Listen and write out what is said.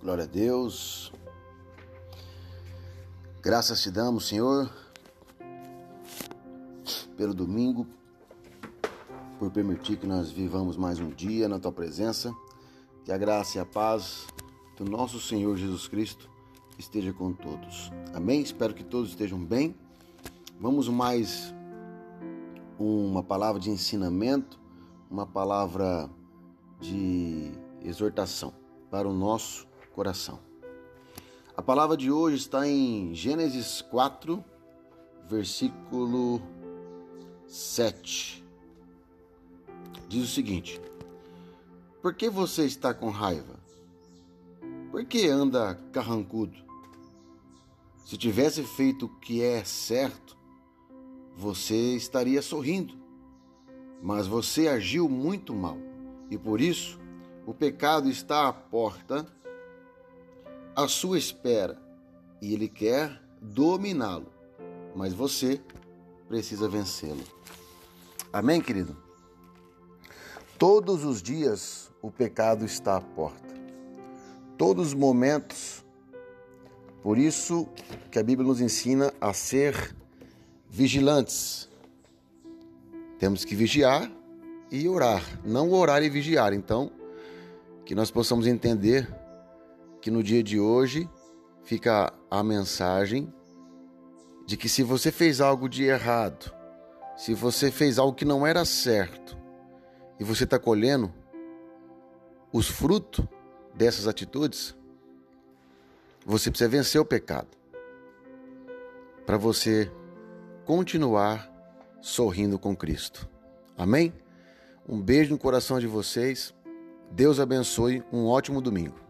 Glória a Deus. Graças te damos, Senhor, pelo domingo, por permitir que nós vivamos mais um dia na tua presença. Que a graça e a paz do nosso Senhor Jesus Cristo esteja com todos. Amém? Espero que todos estejam bem. Vamos mais uma palavra de ensinamento, uma palavra de exortação para o nosso coração. A palavra de hoje está em Gênesis 4, versículo 7. Diz o seguinte: Por que você está com raiva? Por que anda carrancudo? Se tivesse feito o que é certo, você estaria sorrindo. Mas você agiu muito mal e por isso o pecado está à porta à sua espera e ele quer dominá-lo, mas você precisa vencê-lo. Amém, querido? Todos os dias o pecado está à porta. Todos os momentos. Por isso que a Bíblia nos ensina a ser vigilantes. Temos que vigiar e orar, não orar e vigiar. Então, que nós possamos entender que no dia de hoje fica a mensagem de que se você fez algo de errado, se você fez algo que não era certo e você está colhendo os frutos dessas atitudes, você precisa vencer o pecado para você continuar sorrindo com Cristo. Amém? Um beijo no coração de vocês. Deus abençoe. Um ótimo domingo.